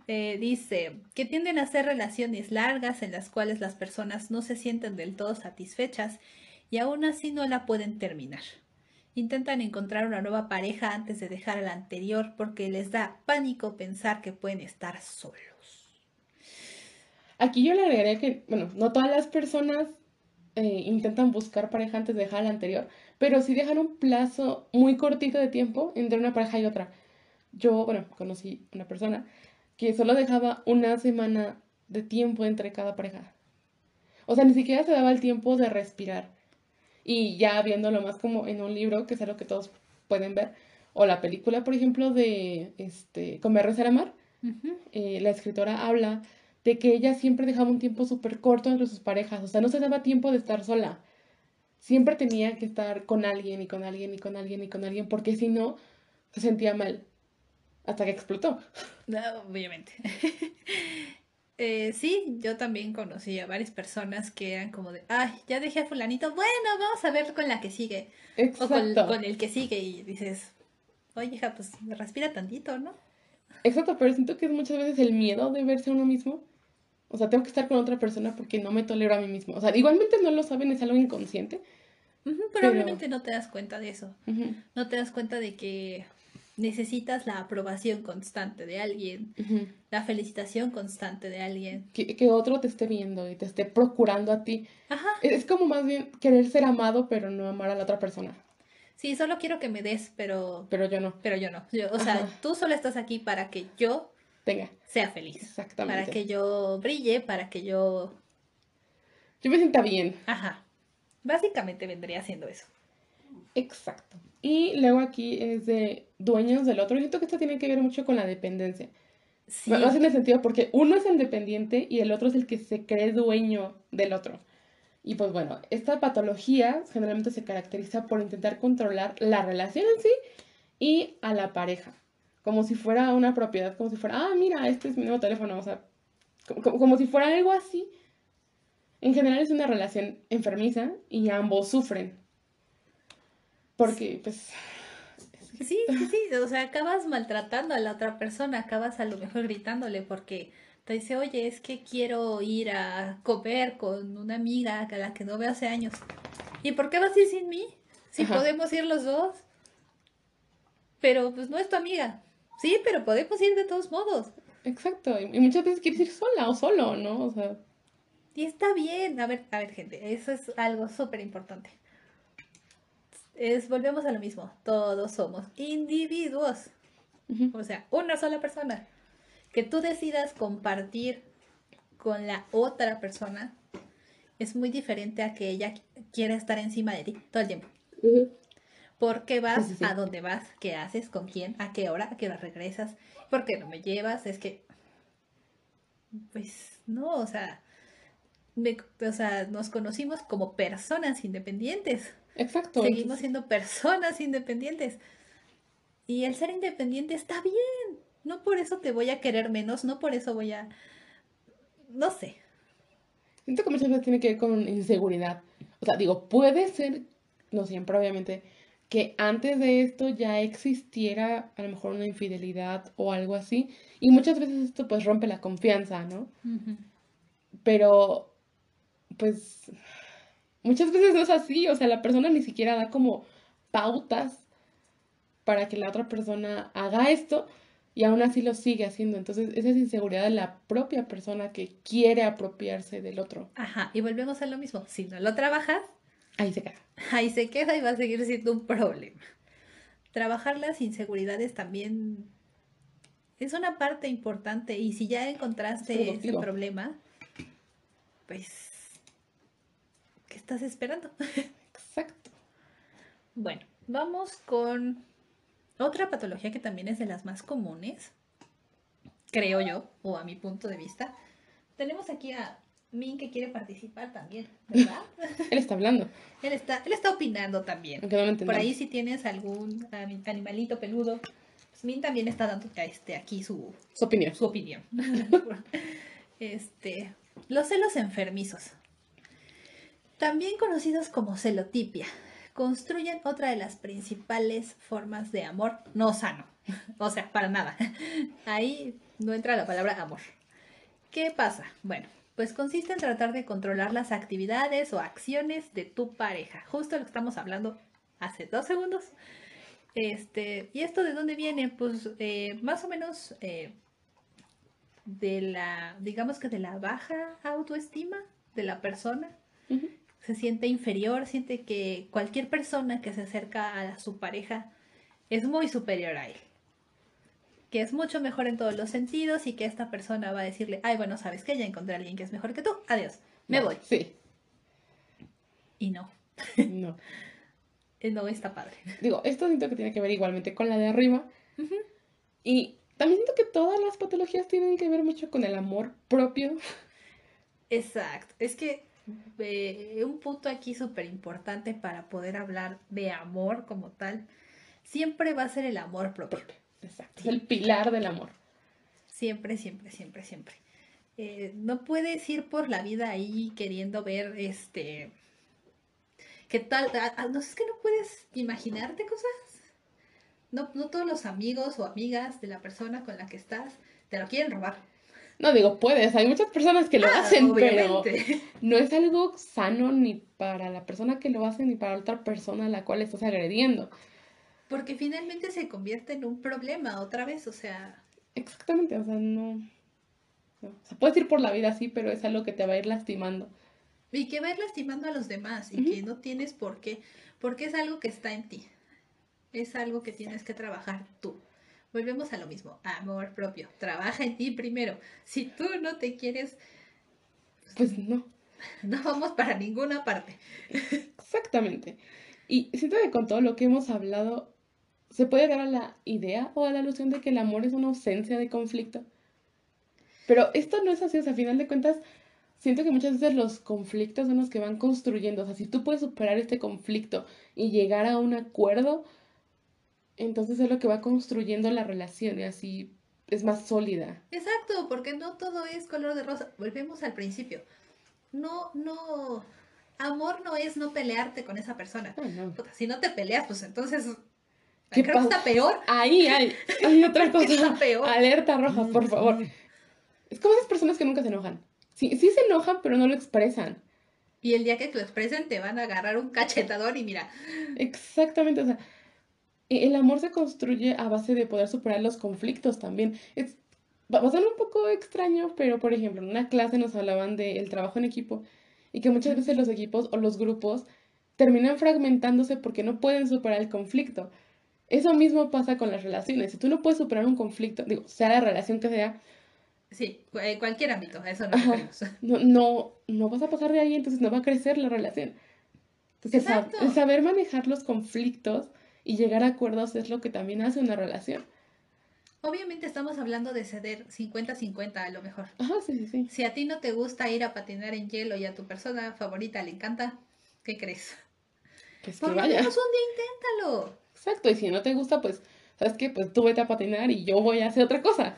S1: Eh, dice que tienden a ser relaciones largas en las cuales las personas no se sienten del todo satisfechas y aún así no la pueden terminar. Intentan encontrar una nueva pareja antes de dejar a la anterior porque les da pánico pensar que pueden estar solos.
S2: Aquí yo le agregaría que, bueno, no todas las personas eh, intentan buscar pareja antes de dejar a la anterior, pero sí dejan un plazo muy cortito de tiempo entre una pareja y otra. Yo, bueno, conocí una persona que solo dejaba una semana de tiempo entre cada pareja. O sea, ni siquiera se daba el tiempo de respirar. Y ya viéndolo más como en un libro, que es algo que todos pueden ver, o la película, por ejemplo, de este, Comer, Rezar, Amar,
S1: Ujú.
S2: eh, la escritora habla de que ella siempre dejaba un tiempo súper corto entre sus parejas, o sea, no se daba tiempo de estar sola. Siempre tenía que estar con alguien y con alguien y con alguien y con alguien, porque si no, se sentía mal. Hasta que explotó.
S1: No, obviamente. Eh, sí, yo también conocí a varias personas que eran como de, ay, ya dejé a fulanito, bueno, vamos a ver con la que sigue. O con,
S2: Exacto.
S1: con el que sigue y dices, oye, hija, pues respira tantito, ¿no?
S2: Exacto, pero siento que es muchas veces el miedo de verse a uno mismo. O sea, tengo que estar con otra persona porque no me tolero a mí mismo. O sea, igualmente no lo saben, es algo inconsciente.
S1: Ujú,
S2: Pero-
S1: probablemente no te das cuenta de eso. No te das cuenta de que necesitas la aprobación constante de alguien,
S2: ujú.
S1: la felicitación constante de alguien.
S2: Que, que otro te esté viendo y te esté procurando a ti.
S1: Ajá,
S2: Es como más bien querer ser amado, pero no amar a la otra persona.
S1: sí, solo quiero que me des, pero,
S2: Pero yo no.
S1: pero yo no. Yo- o sea, tú solo estás aquí para que yo
S2: Venga,
S1: sea feliz.
S2: exactamente.
S1: Para que yo brille, para que yo...
S2: Yo me sienta bien.
S1: Ajá. Básicamente vendría siendo eso.
S2: Exacto. Y luego aquí es de dueños del otro. Yo siento que esto tiene que ver mucho con la dependencia.
S1: Sí.
S2: En el sentido porque uno es el dependiente y el otro es el que se cree dueño del otro. Y pues bueno, esta patología generalmente se caracteriza por intentar controlar la relación en sí y a la pareja. Como si fuera una propiedad, como si fuera, ah, mira, este es mi nuevo teléfono. O sea, como- como si fuera algo así. En general es una relación enfermiza y ambos sufren. Porque, pues,
S1: Sí, sí, sí, o sea, acabas maltratando a la otra persona, acabas a lo mejor gritándole porque te dice, oye, es que quiero ir a comer con una amiga a la que no veo hace años. ¿Y por qué vas a ir sin mí? Si podemos ir los dos. Pero pues no es tu amiga. Sí, pero podemos ir de todos modos.
S2: Exacto. Y muchas veces quieres ir sola o solo, ¿no? O sea.
S1: Y está bien. A ver, a ver, gente, eso es algo súper importante. Es, volvemos a lo mismo. Todos somos individuos. O sea, una sola persona. Que tú decidas compartir con la otra persona es muy diferente a que ella quiera estar encima de ti todo el tiempo. ¿Por qué vas? ¿A dónde vas? ¿Qué haces? ¿Con quién? ¿A qué hora? ¿A qué hora regresas? ¿Por qué no me llevas? Es que, pues no, o sea, o sea, nos conocimos como personas independientes. Exacto. Seguimos siendo personas independientes. Y el ser independiente está bien. No por eso te voy a querer menos, no por eso voy a... No sé.
S2: Siento que muchas veces tiene que ver con inseguridad. O sea, digo, puede ser, no siempre obviamente, que antes de esto ya existiera a lo mejor una infidelidad o algo así. Y muchas veces esto pues rompe la confianza, ¿no? Pero, pues, muchas veces no es así. O sea, la persona ni siquiera da como pautas para que la otra persona haga esto y aún así lo sigue haciendo. Entonces, esa es inseguridad de la propia persona que quiere apropiarse del otro.
S1: Ajá, y volvemos a lo mismo. Si no lo trabajas,
S2: ahí se queda.
S1: Ahí se queda y va a seguir siendo un problema. Trabajar las inseguridades también es una parte importante y si ya encontraste ese problema, pues, ¿qué estás esperando? Exacto. Bueno, vamos con otra patología que también es de las más comunes, creo yo, o a mi punto de vista. Tenemos aquí a Min que quiere participar también, ¿verdad?
S2: él está hablando.
S1: él, está, él está opinando también. Por ahí si tienes algún animalito peludo, pues Min también está dando este, aquí su,
S2: su opinión.
S1: Su opinión. este, los celos enfermizos, también conocidos como celotipia construyen otra de las principales formas de amor no sano. O sea, para nada. Ahí no entra la palabra amor. ¿Qué pasa? Bueno, pues consiste en tratar de controlar las actividades o acciones de tu pareja. Justo lo que estamos hablando hace dos segundos. Este, ¿Y esto de dónde viene? Pues eh, más o menos eh, de la, digamos que de la baja autoestima de la persona se siente inferior, siente que cualquier persona que se acerca a su pareja es muy superior a él. Que es mucho mejor en todos los sentidos y que esta persona va a decirle, ay, bueno, sabes que ya encontré a alguien que es mejor que tú, adiós, me voy. Sí. Y no. No. no está padre.
S2: Digo, esto siento que tiene que ver igualmente con la de arriba. Y también siento que todas las patologías tienen que ver mucho con el amor propio.
S1: Exacto. Es que un punto aquí súper importante para poder hablar de amor como tal, siempre va a ser el amor propio.
S2: Exacto. Es el pilar del amor.
S1: Siempre, siempre, siempre, siempre. Eh, no puedes ir por la vida ahí queriendo ver este. ¿Qué tal? no es que no puedes imaginarte cosas. No, no todos los amigos o amigas de la persona con la que estás te lo quieren robar.
S2: No digo, puedes, hay muchas personas que lo ah, hacen, pero no es algo sano ni para la persona que lo hace ni para otra persona a la cual estás agrediendo.
S1: Porque finalmente se convierte en un problema otra vez, o sea...
S2: Exactamente, o sea, no... O sea, puedes ir por la vida así, pero es algo que te va a ir lastimando.
S1: Y que va a ir lastimando a los demás y que no tienes por qué, porque es algo que está en ti. Es algo que tienes que trabajar tú. Volvemos a lo mismo, amor propio. Trabaja en ti primero. Si tú no te quieres,
S2: pues no.
S1: No vamos para ninguna parte.
S2: Exactamente. Y siento que con todo lo que hemos hablado, se puede dar a la idea o a la alusión de que el amor es una ausencia de conflicto. Pero esto no es así, o sea, a final de cuentas, siento que muchas veces los conflictos son los que van construyendo. O sea, si tú puedes superar este conflicto y llegar a un acuerdo, entonces es lo que va construyendo la relación y así es más sólida.
S1: Exacto, porque no todo es color de rosa. Volvemos al principio. No, no, amor no es no pelearte con esa persona. si no te peleas, pues entonces ¿Qué creo que está peor.
S2: Ahí hay, hay otra cosa. peor. Alerta roja, por favor. Es como esas personas que nunca se enojan. Sí, sí se enojan, pero no lo expresan.
S1: Y el día que te lo expresen te van a agarrar un cachetador y mira.
S2: Exactamente, o sea, el amor se construye a base de poder superar los conflictos también. Es, va a sonar un poco extraño, pero por ejemplo, en una clase nos hablaban del trabajo en equipo y que muchas veces los equipos o los grupos terminan fragmentándose porque no pueden superar el conflicto. Eso mismo pasa con las relaciones. Si tú no puedes superar un conflicto, digo, sea la relación que sea.
S1: Sí, cualquier ámbito, eso
S2: no, no, no, vas a pasar de ahí, entonces no va a crecer la relación. Entonces, el saber manejar los conflictos y llegar a acuerdos es lo que también hace una relación.
S1: Obviamente estamos hablando de ceder 50-50 a lo mejor.
S2: Ajá, sí, sí, sí.
S1: Si a ti no te gusta ir a patinar en hielo y a tu persona favorita le encanta, ¿qué crees?
S2: Que es que vaya.
S1: un día inténtalo.
S2: Exacto, y si no te gusta, pues, ¿sabes qué? Pues tú vete a patinar y yo voy a hacer otra cosa.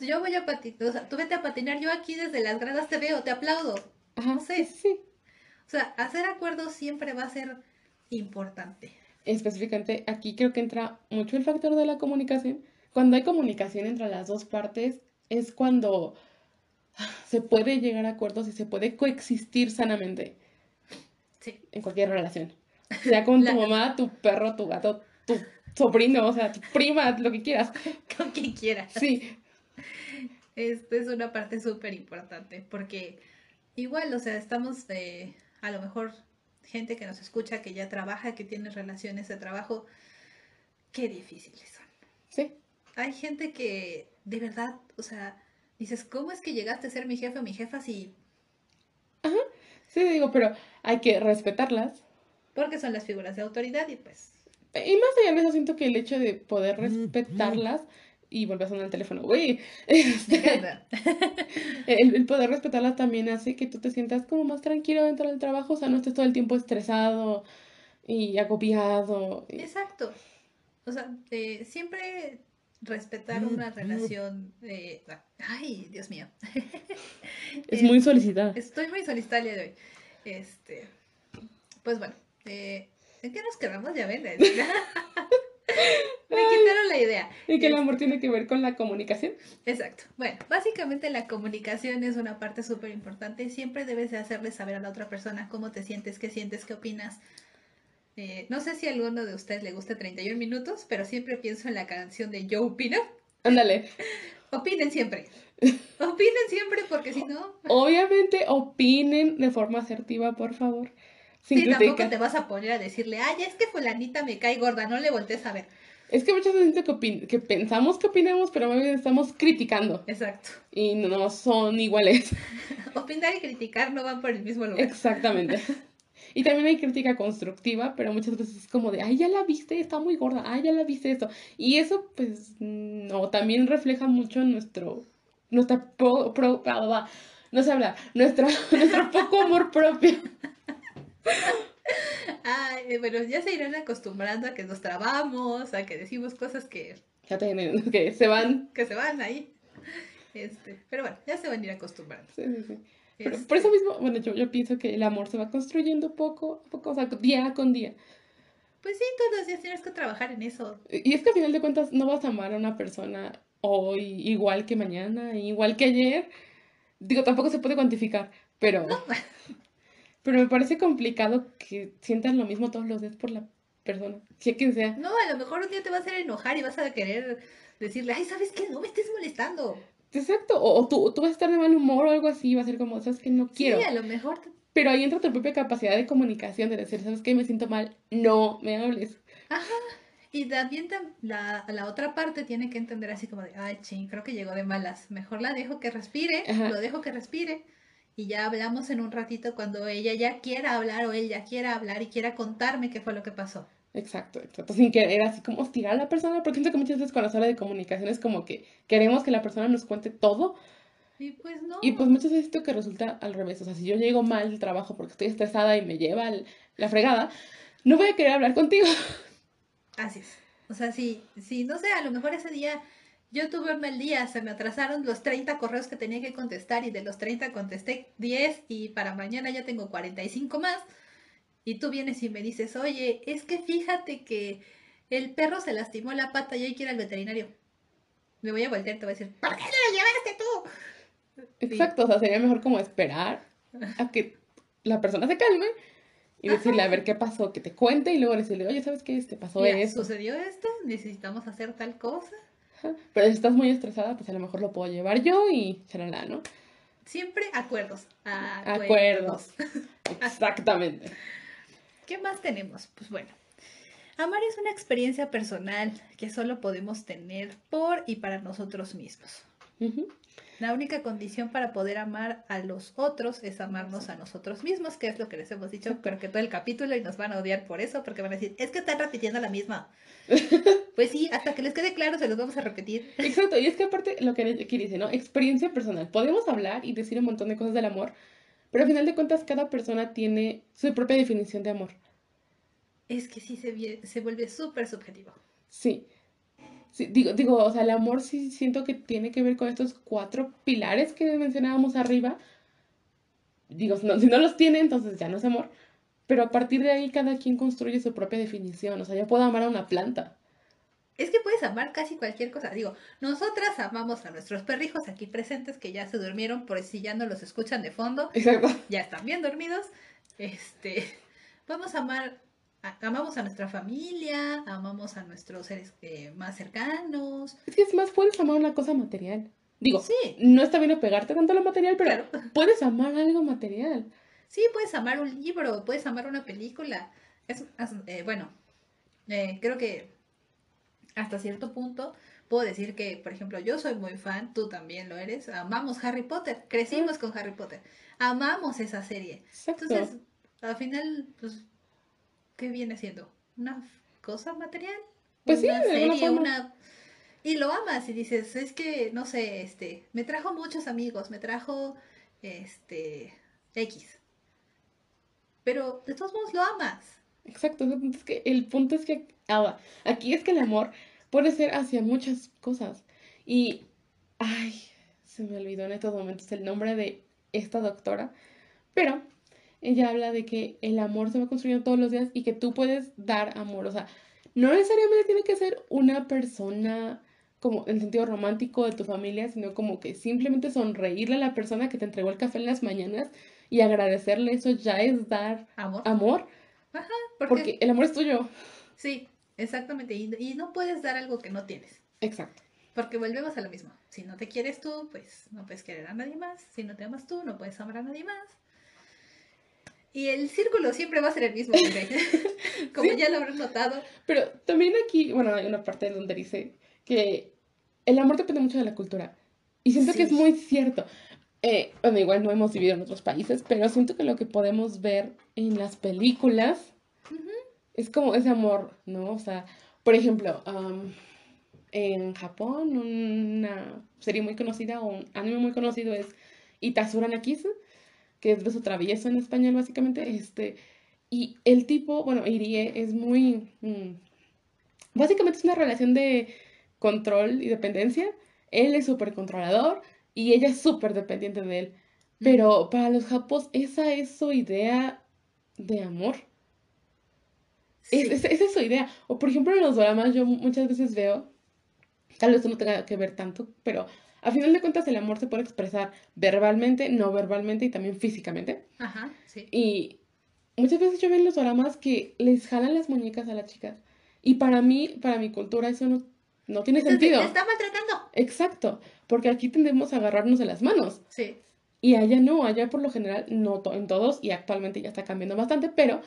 S1: Yo voy a patinar, o sea, tú vete a patinar, yo aquí desde las gradas te veo, te aplaudo.
S2: Ajá, no sé. Sí.
S1: O sea, hacer acuerdos siempre va a ser importante.
S2: Específicamente, aquí creo que entra mucho el factor de la comunicación. Cuando hay comunicación entre las dos partes, es cuando se puede llegar a acuerdos y se puede coexistir sanamente.
S1: Sí.
S2: En cualquier relación. Sea con tu mamá, tu perro, tu gato, tu sobrino, o sea, tu prima, lo que quieras.
S1: Con quien quieras.
S2: Sí.
S1: Esto es una parte súper importante porque igual, o sea, estamos de, a lo mejor gente que nos escucha, que ya trabaja, que tiene relaciones de trabajo, qué difíciles son.
S2: Sí.
S1: Hay gente que de verdad, o sea, dices, ¿cómo es que llegaste a ser mi jefe o mi jefa si...
S2: Ajá, sí, digo, pero hay que respetarlas.
S1: Porque son las figuras de autoridad y pues...
S2: Y más allá de eso, siento que el hecho de poder respetarlas y volver a sonar el teléfono, güey. Este, el, poder respetarlas también hace que tú te sientas como más tranquilo dentro del trabajo, o sea, no estés todo el tiempo estresado y agobiado.
S1: Exacto. O sea, eh, siempre respetar una relación de... Ay, Dios mío.
S2: es muy solicitada.
S1: Estoy muy solicitada de hoy. Este, pues bueno, eh, ¿en qué nos quedamos? Ya ven. Me quitaron la idea.
S2: Y que el amor tiene que ver con la comunicación.
S1: Exacto. Bueno, básicamente la comunicación es una parte súper importante. Siempre debes de hacerle saber a la otra persona cómo te sientes, qué sientes, qué opinas. Eh, no sé si a alguno de ustedes le gusta 31 minutos, pero siempre pienso en la canción de Yo Opino.
S2: Ándale.
S1: Opinen siempre. Opinen siempre porque si no...
S2: Obviamente opinen de forma asertiva, por favor.
S1: Sí, tampoco te vas a poner a decirle, ay, es que fulanita me cae gorda, no le voltees a ver.
S2: Es que muchas veces que, que pensamos que opinamos, pero a veces estamos criticando.
S1: Exacto.
S2: Y no son iguales.
S1: Opinar y criticar no van por el mismo lugar.
S2: Exactamente. Y también hay crítica constructiva, pero muchas veces es como de, ay, ya la viste, está muy gorda, ay, ya la viste esto. Y eso, pues, no, también refleja mucho nuestro, nuestra pro, pro ah, no sé hablar, nuestro, nuestro poco amor propio.
S1: Ay, eh, bueno, ya se irán acostumbrando a que nos trabamos, a que decimos cosas que...
S2: Ya tienen, que se van.
S1: Que se van ahí. Este, pero bueno, ya se van a ir acostumbrando.
S2: Sí, sí, sí. Pero por eso mismo, bueno, yo, yo pienso que el amor se va construyendo poco a poco, o sea, día con día.
S1: Pues sí, todos los días tienes que trabajar en eso.
S2: Y es que al final de cuentas no vas a amar a una persona hoy igual que mañana, igual que ayer. Digo, tampoco se puede cuantificar, pero... Pero me parece complicado que sientas lo mismo todos los días por la persona, sea quien sea.
S1: No, a lo mejor un día te vas a hacer enojar y vas a querer decirle, ay, ¿sabes qué? No me estés molestando.
S2: Exacto, o, tú, tú vas a estar de mal humor o algo así, va a ser como, sabes que no quiero.
S1: Sí, a lo mejor.
S2: Pero ahí entra tu propia capacidad de comunicación, de decir, sabes que me siento mal, no me hables.
S1: Ajá. Y también la, la otra parte tiene que entender así como de, ay, ching, creo que llegó de malas. Mejor la dejo que respire, lo dejo que respire. Y ya hablamos en un ratito cuando ella ya quiera hablar o él ya quiera hablar y quiera contarme qué fue lo que pasó.
S2: Exacto, exacto. Sin querer así como hostigar a la persona, porque siento que muchas veces cuando se habla de comunicación es como que queremos que la persona nos cuente todo.
S1: Y pues no.
S2: Y pues muchas veces siento que resulta al revés. O sea, si yo llego mal del trabajo porque estoy estresada y me lleva la fregada, no voy a querer hablar contigo.
S1: Así es. O sea, si, si no sé, a lo mejor ese día yo tuve un mal día, se me atrasaron los 30 correos que tenía que contestar y de los 30 contesté 10 y para mañana ya tengo 45 más y tú vienes y me dices, oye, es que fíjate que el perro se lastimó la pata y hay que ir al veterinario. Me voy a voltear y te voy a decir, ¿por qué no lo llevaste tú?
S2: Exacto, o sea, sería mejor como esperar a que la persona se calme y decirle, a ver qué pasó, que te cuente y luego decirle, oye, ¿sabes qué? Te pasó
S1: Mira, sucedió esto, necesitamos hacer tal cosa.
S2: Pero si estás muy estresada, pues a lo mejor lo puedo llevar yo y charalá, ¿no?
S1: Siempre acuerdos.
S2: Acuerdos. Exactamente.
S1: ¿Qué más tenemos? Pues bueno, amar es una experiencia personal que solo podemos tener por y para nosotros mismos. La única condición para poder amar a los otros es amarnos a nosotros mismos, que es lo que les hemos dicho, creo que todo el capítulo y nos van a odiar por eso, porque van a decir, es que están repitiendo la misma. pues sí, hasta que les quede claro se los vamos a repetir.
S2: Exacto, y es que aparte lo que aquí dice, ¿no? Experiencia personal. Podemos hablar y decir un montón de cosas del amor, pero al final de cuentas cada persona tiene su propia definición de amor.
S1: Es que sí se, se vuelve súper subjetivo.
S2: Sí. Sí, digo, digo, o sea, el amor sí siento que tiene que ver con estos cuatro pilares que mencionábamos arriba. Digo, si no, si no los tiene, entonces ya no es amor. Pero a partir de ahí cada quien construye su propia definición. O sea, yo puedo amar a una planta.
S1: Es que puedes amar casi cualquier cosa. Digo, nosotras amamos a nuestros perrijos aquí presentes que ya se durmieron, por si ya no los escuchan de fondo,
S2: Exacto.
S1: ya están bien dormidos. Este, vamos a amar, amamos a nuestra familia, amamos a nuestros seres eh, más cercanos.
S2: Es que es más, puedes amar una cosa material. Digo,
S1: Sí,
S2: no está bien apegarte tanto a lo material, pero
S1: Claro.
S2: puedes amar algo material.
S1: sí, puedes amar un libro, puedes amar una película. Es, es, eh, bueno, eh, creo que hasta cierto punto puedo decir que, por ejemplo, yo soy muy fan, tú también lo eres, amamos Harry Potter, crecimos con Harry Potter, amamos esa serie.
S2: Exacto.
S1: Entonces, al final, pues, ¿qué viene siendo? ¿Una cosa material?
S2: Pues sí,
S1: una serie, una... Y lo amas y dices, es que, no sé, este, me trajo muchos amigos, me trajo, este, X. Pero de todos modos lo amas.
S2: Exacto, es que el punto es que ah, aquí es que el amor puede ser hacia muchas cosas. Y, ay, se me olvidó en estos momentos el nombre de esta doctora, pero ella habla de que el amor se va construyendo todos los días y que tú puedes dar amor. O sea, no necesariamente tiene que ser una persona como en sentido romántico de tu familia, sino como que simplemente sonreírle a la persona que te entregó el café en las mañanas y agradecerle eso ya es dar
S1: Amor.
S2: amor.
S1: Porque,
S2: Porque el amor es tuyo.
S1: sí, exactamente. Y, y no puedes dar algo que no tienes.
S2: Exacto.
S1: Porque volvemos a lo mismo. Si no te quieres tú, pues no puedes querer a nadie más. Si no te amas tú, no puedes amar a nadie más. Y el círculo siempre va a ser el mismo. Como
S2: Sí.
S1: ya lo habrán notado.
S2: Pero también aquí, bueno, hay una parte donde dice que el amor depende mucho de la cultura. Y siento que es muy cierto. Eh, bueno, igual no hemos vivido en otros países, pero siento que lo que podemos ver en las películas es como ese amor, ¿no? O sea, por ejemplo, am, en Japón, una serie muy conocida o un anime muy conocido es Itazura no Kisu, que es beso travieso en español, básicamente. Este, y el tipo, bueno, Irie es muy. mm, básicamente es una relación de control y dependencia. Él es súper controlador y ella es súper dependiente de él. Pero para los japos, esa es su idea de amor.
S1: Sí.
S2: Es- es- esa es su idea. O por ejemplo en los dramas yo muchas veces veo, tal vez no tenga que ver tanto, pero a final de cuentas el amor se puede expresar verbalmente, no verbalmente y también físicamente.
S1: Ajá, sí.
S2: Y muchas veces yo veo en los dramas que les jalan las muñecas a las chicas. Y para mí, para mi cultura, eso no, no tiene
S1: Entonces,
S2: sentido.
S1: Te está maltratando.
S2: Exacto, porque aquí tendemos a agarrarnos de las manos.
S1: Sí.
S2: Y allá no, allá por lo general, no to- en todos, y actualmente ya está cambiando bastante, pero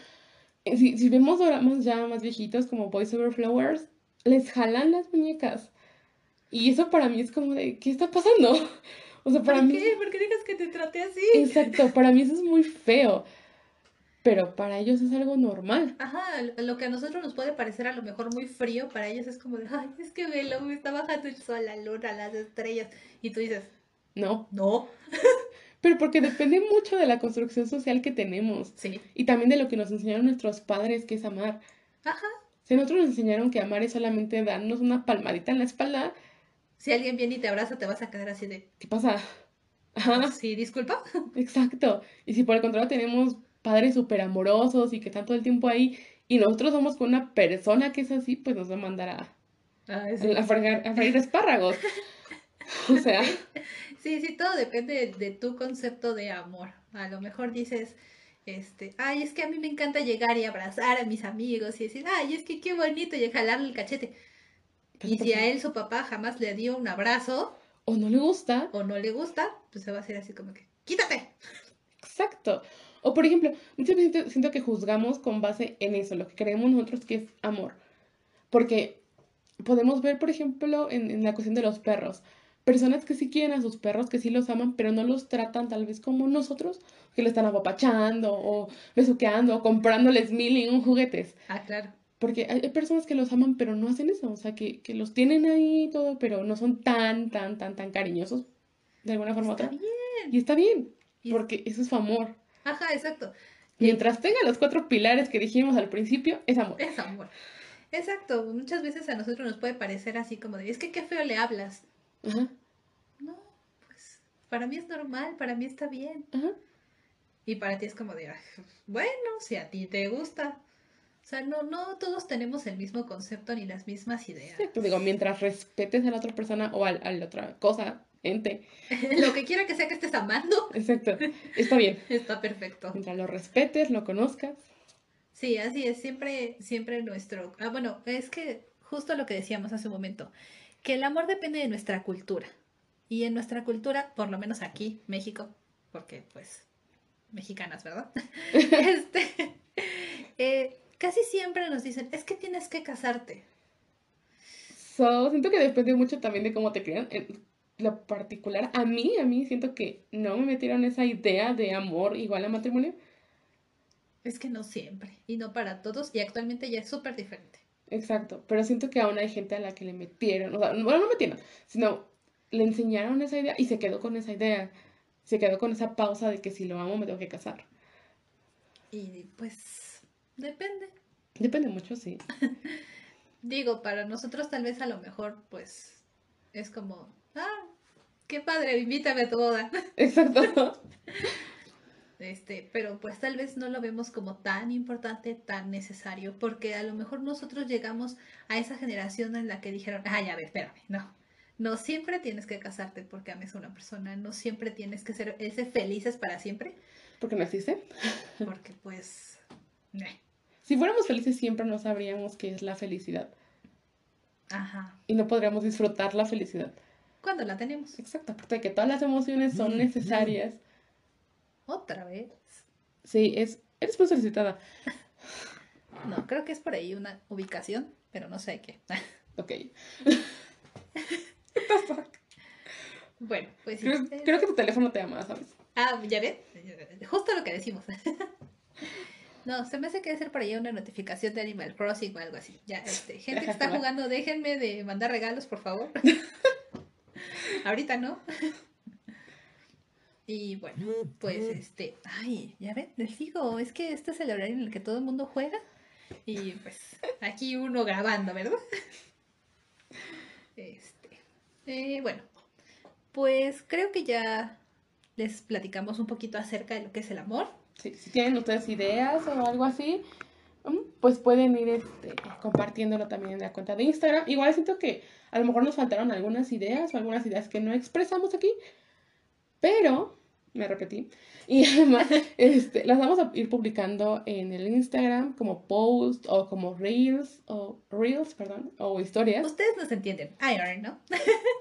S2: eh, si, si vemos dramas ya más viejitos como Boys Over Flowers, les jalan las muñecas. Y eso para mí es como de, ¿qué está pasando? O sea, para
S1: ¿Por
S2: mí...
S1: qué? ¿Por qué dejas que te trate así?
S2: Exacto, para mí eso es muy feo, pero para ellos es algo normal.
S1: Ajá, lo que a nosotros nos puede parecer a lo mejor muy frío, para ellos es como de, ay, es que velo, me está bajando el sol, la luna, las estrellas. Y tú dices,
S2: No,
S1: no.
S2: pero porque depende mucho de la construcción social que tenemos
S1: Sí.
S2: y también de lo que nos enseñaron nuestros padres, que es amar.
S1: Ajá.
S2: Si nosotros nos enseñaron que amar es solamente darnos una palmadita en la espalda,
S1: Si alguien viene y te abraza, te vas a quedar así de,
S2: ¿qué pasa? Ajá,
S1: sí, disculpa.
S2: exacto. Y si por el contrario tenemos padres súper amorosos y que están todo el tiempo ahí y nosotros somos con una persona que es así, pues nos va a mandar a,
S1: Ay,
S2: a, fregar- a freír espárragos. O sea,
S1: Sí, sí, todo depende de, de tu concepto de amor. A lo mejor dices, Este, ay, es que a mí me encanta llegar y abrazar a mis amigos y decir, ay, es que qué bonito y jalarle el cachete. Y si a él su papá jamás le dio un abrazo,
S2: o no le gusta,
S1: o no le gusta, pues se va a hacer así como que, quítate.
S2: Exacto. O por ejemplo, muchas veces siento que juzgamos con base en eso, lo que creemos nosotros que es amor. Porque podemos ver, por ejemplo, en, la cuestión de los perros, personas que sí quieren a sus perros, que sí los aman, pero no los tratan tal vez como nosotros, que le están apapachando o besuqueando o comprándoles mil y un juguetes.
S1: Ah, claro.
S2: Porque hay, personas que los aman, pero no hacen eso, o sea, que, que los tienen ahí y todo, pero no son tan, tan, tan, tan cariñosos de alguna forma u otra.
S1: Bien.
S2: Y está bien, porque eso es su amor.
S1: Ajá, exacto.
S2: Mientras tenga los cuatro pilares que dijimos al principio, es amor.
S1: Es amor. Exacto. Muchas veces a nosotros nos puede parecer así como de, es que qué feo le hablas. Ajá. No, pues para mí es normal, para mí está bien. Ajá. Y para ti es como de, bueno, si a ti te gusta. O sea, no, no todos tenemos el mismo concepto ni las mismas ideas.
S2: Sí, digo, mientras respetes a la otra persona o a, a la otra cosa, ente.
S1: lo que quiera que sea que estés amando.
S2: Exacto. Está bien.
S1: Está perfecto.
S2: Mientras lo respetes, lo conozcas.
S1: Sí, así es. Siempre, siempre nuestro. Ah, bueno, es que justo lo que decíamos hace un momento, que el amor depende de nuestra cultura. Y en nuestra cultura, por lo menos aquí, México, porque pues mexicanas, ¿verdad? este, eh, casi siempre nos dicen, es que tienes que casarte.
S2: So, siento que depende mucho también de cómo te crean lo particular, a mí, a mí siento que no me metieron esa idea de amor igual a matrimonio.
S1: Es que no siempre, y no para todos, y actualmente ya es súper diferente.
S2: Exacto, pero siento que aún hay gente a la que le metieron, o sea, bueno, no metieron, sino le enseñaron esa idea y se quedó con esa idea, se quedó con esa pausa de que si lo amo me tengo que casar.
S1: Y pues, depende.
S2: Depende mucho, sí.
S1: Digo, para nosotros tal vez a lo mejor, pues, es como, ah, qué padre, invítame a tu boda.
S2: Exacto.
S1: Este, pero pues tal vez no lo vemos como tan importante, tan necesario, porque a lo mejor nosotros llegamos a esa generación en la que dijeron, ay, a ver, espérame, no. No siempre tienes que casarte porque ames a una persona, no siempre tienes que ser ese felices para siempre.
S2: ¿Porque no existe?
S1: Porque pues...
S2: Si fuéramos felices siempre no sabríamos qué es la felicidad. Ajá. Y no podríamos disfrutar la felicidad
S1: cuando la tenemos.
S2: Exacto, porque que todas las emociones son necesarias.
S1: Otra vez.
S2: Sí, es, eres muy solicitada.
S1: No, creo que es por ahí una ubicación, pero no sé qué.
S2: Ok.
S1: bueno, pues
S2: sí. Creo, que tu teléfono te llama, ¿sabes?
S1: Ah, ya ves. Justo lo que decimos. No, se me hace que debe ser por ahí una notificación de Animal Crossing o algo así. Ya, este, gente que está jugando, déjenme de mandar regalos, por favor. Ahorita no. Y bueno, pues este, ay, ya ven, les digo, es que este es el horario en el que todo el mundo juega. Y pues aquí uno grabando, ¿verdad? Este, eh, bueno, pues creo que ya les platicamos un poquito acerca de lo que es el amor.
S2: Si tienen ustedes ideas o algo así, mm, pues pueden ir este, compartiéndolo también en la cuenta de Instagram. Igual siento que a lo mejor nos faltaron algunas ideas o algunas ideas que no expresamos aquí, pero, me repetí, y además este, las vamos a ir publicando en el Instagram como post o como reels, o reels, perdón, o historias.
S1: Ustedes nos entienden, I ¿no?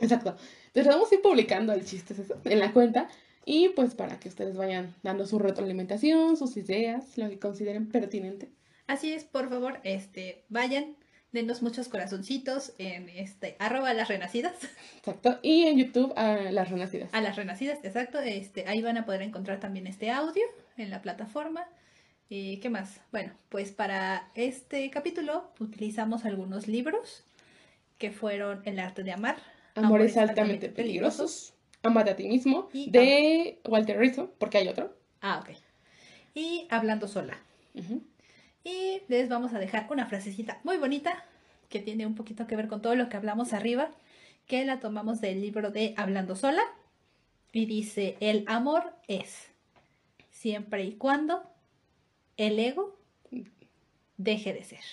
S2: Exacto. Entonces vamos a ir publicando el chiste en la cuenta y pues para que ustedes vayan dando su retroalimentación, sus ideas, lo que consideren pertinente.
S1: Así es, por favor, este, vayan, denos muchos corazoncitos en este arroba las renacidas.
S2: Exacto. Y en YouTube a las renacidas.
S1: A las renacidas, exacto. Este, ahí van a poder encontrar también este audio en la plataforma. ¿Y qué más? Bueno, pues para este capítulo utilizamos algunos libros que fueron El arte de amar.
S2: Amores, altamente, peligrosos. Amate a ti mismo. de Walter Rizzo, porque hay otro.
S1: Ah, ok. Y Hablando sola. Y les vamos a dejar una frasecita muy bonita que tiene un poquito que ver con todo lo que hablamos arriba, que la tomamos del libro de Hablando sola. Y dice, el amor es siempre y cuando el ego deje de ser.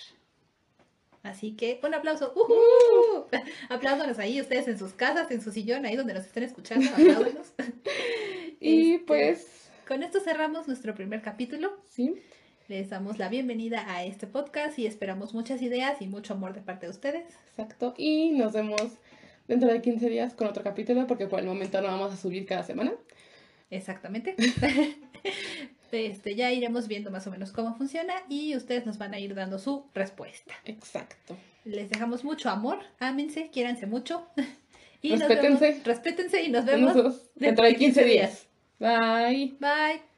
S1: Así que un aplauso. ¡Uh! Apláudanos ahí, ustedes en sus casas, en su sillón, ahí donde nos estén escuchando. Apláudanos.
S2: y pues
S1: con esto cerramos nuestro primer capítulo.
S2: Sí.
S1: Les damos la bienvenida a este podcast y esperamos muchas ideas y mucho amor de parte de ustedes.
S2: Exacto. Y nos vemos dentro de 15 días con otro capítulo porque por el momento no vamos a subir cada semana.
S1: Exactamente. este, ya iremos viendo más o menos cómo funciona y ustedes nos van a ir dando su respuesta.
S2: Exacto.
S1: Les dejamos mucho amor, ámense, quiéranse mucho.
S2: Y respétense.
S1: respétense y nos vemos
S2: dentro de 15 días. Bye.
S1: Bye.